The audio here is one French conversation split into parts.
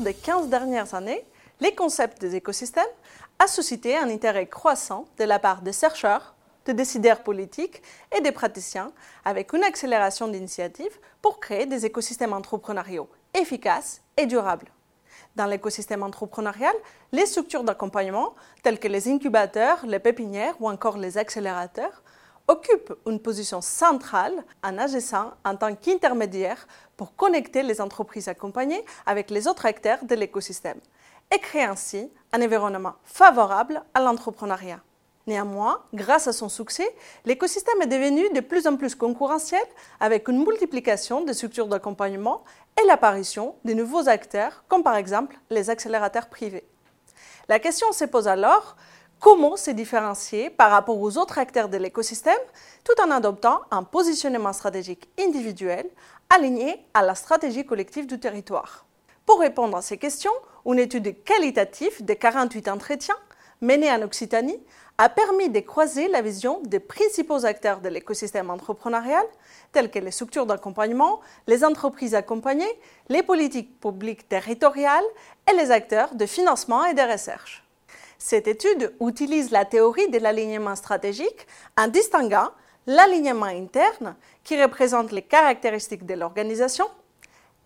des 15 dernières années, les concepts des écosystèmes a suscité un intérêt croissant de la part des chercheurs, des décideurs politiques et des praticiens, avec une accélération d'initiatives pour créer des écosystèmes entrepreneuriaux efficaces et durables. Dans l'écosystème entrepreneurial, les structures d'accompagnement, telles que les incubateurs, les pépinières ou encore les accélérateurs, occupent une position centrale en agissant en tant qu'intermédiaire pour connecter les entreprises accompagnées avec les autres acteurs de l'écosystème et créer ainsi un environnement favorable à l'entrepreneuriat. Néanmoins, grâce à son succès, l'écosystème est devenu de plus en plus concurrentiel avec une multiplication des structures d'accompagnement et l'apparition de nouveaux acteurs, comme par exemple les accélérateurs privés. La question se pose alors comment se différencier par rapport aux autres acteurs de l'écosystème tout en adoptant un positionnement stratégique individuel aligné à la stratégie collective du territoire. Pour répondre à ces questions, une étude qualitative de 48 entretiens menée en Occitanie a permis de croiser la vision des principaux acteurs de l'écosystème entrepreneurial, tels que les structures d'accompagnement, les entreprises accompagnées, les politiques publiques territoriales et les acteurs de financement et de recherche. Cette étude utilise la théorie de l'alignement stratégique en distinguant l'alignement interne, qui représente les caractéristiques de l'organisation,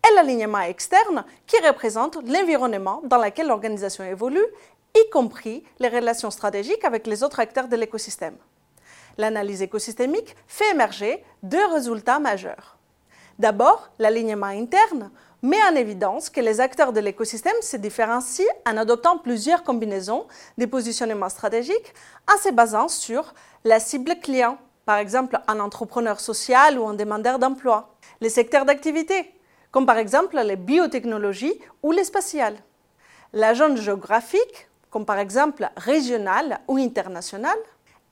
et l'alignement externe, qui représente l'environnement dans lequel l'organisation évolue y compris les relations stratégiques avec les autres acteurs de l'écosystème. L'analyse écosystémique fait émerger deux résultats majeurs. D'abord, l'alignement interne met en évidence que les acteurs de l'écosystème se différencient en adoptant plusieurs combinaisons de positionnement stratégiques en se basant sur la cible client, par exemple un entrepreneur social ou un demandeur d'emploi, les secteurs d'activité, comme par exemple les biotechnologies ou les spatiales, la zone géographique comme par exemple régional ou international.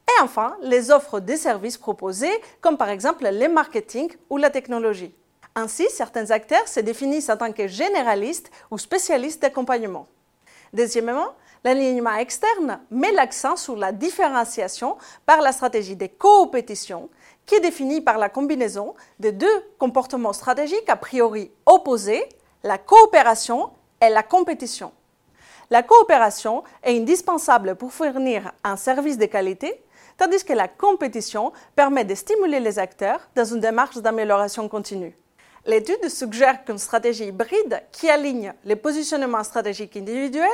Et enfin, les offres de services proposées, comme par exemple le marketing ou la technologie. Ainsi, certains acteurs se définissent en tant que généralistes ou spécialistes d'accompagnement. Deuxièmement, l'alignement externe met l'accent sur la différenciation par la stratégie de coopétition, qui est définie par la combinaison de deux comportements stratégiques a priori opposés, la coopération et la compétition. La coopération est indispensable pour fournir un service de qualité, tandis que la compétition permet de stimuler les acteurs dans une démarche d'amélioration continue. L'étude suggère qu'une stratégie hybride qui aligne les positionnements stratégiques individuels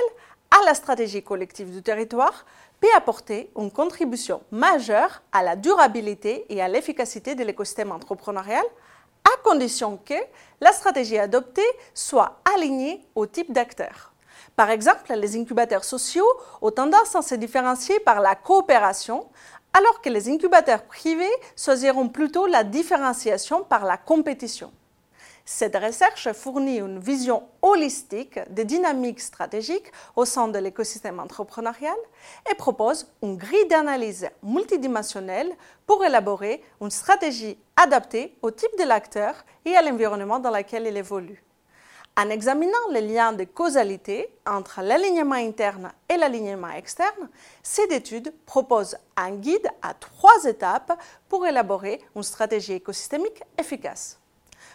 à la stratégie collective du territoire peut apporter une contribution majeure à la durabilité et à l'efficacité de l'écosystème entrepreneurial, à condition que la stratégie adoptée soit alignée au type d'acteurs. Par exemple, les incubateurs sociaux ont tendance à se différencier par la coopération, alors que les incubateurs privés choisiront plutôt la différenciation par la compétition. Cette recherche fournit une vision holistique des dynamiques stratégiques au sein de l'écosystème entrepreneurial et propose une grille d'analyse multidimensionnelle pour élaborer une stratégie adaptée au type de l'acteur et à l'environnement dans lequel il évolue. En examinant les liens de causalité entre l'alignement interne et l'alignement externe, cette étude propose un guide à trois étapes pour élaborer une stratégie écosystémique efficace.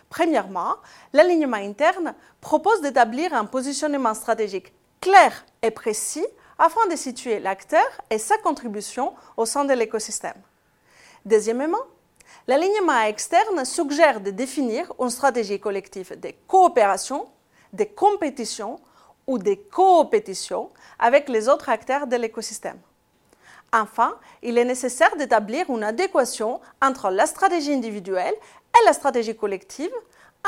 Premièrement, l'alignement interne propose d'établir un positionnement stratégique clair et précis afin de situer l'acteur et sa contribution au sein de l'écosystème. Deuxièmement, L'alignement externe suggère de définir une stratégie collective de coopération, de compétition ou de coopétition avec les autres acteurs de l'écosystème. Enfin, il est nécessaire d'établir une adéquation entre la stratégie individuelle et la stratégie collective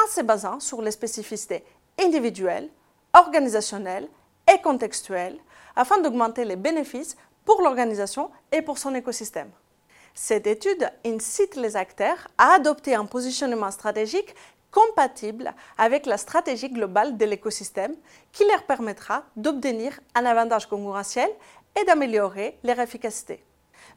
en se basant sur les spécificités individuelles, organisationnelles et contextuelles afin d'augmenter les bénéfices pour l'organisation et pour son écosystème. Cette étude incite les acteurs à adopter un positionnement stratégique compatible avec la stratégie globale de l'écosystème qui leur permettra d'obtenir un avantage concurrentiel et d'améliorer leur efficacité.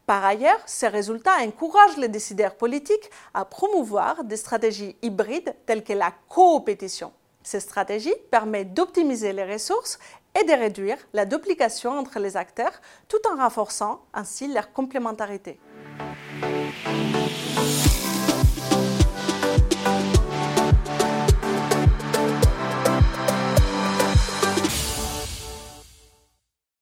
Par ailleurs, ces résultats encouragent les décideurs politiques à promouvoir des stratégies hybrides telles que la coopétition. Ces stratégies permettent d'optimiser les ressources et de réduire la duplication entre les acteurs tout en renforçant ainsi leur complémentarité.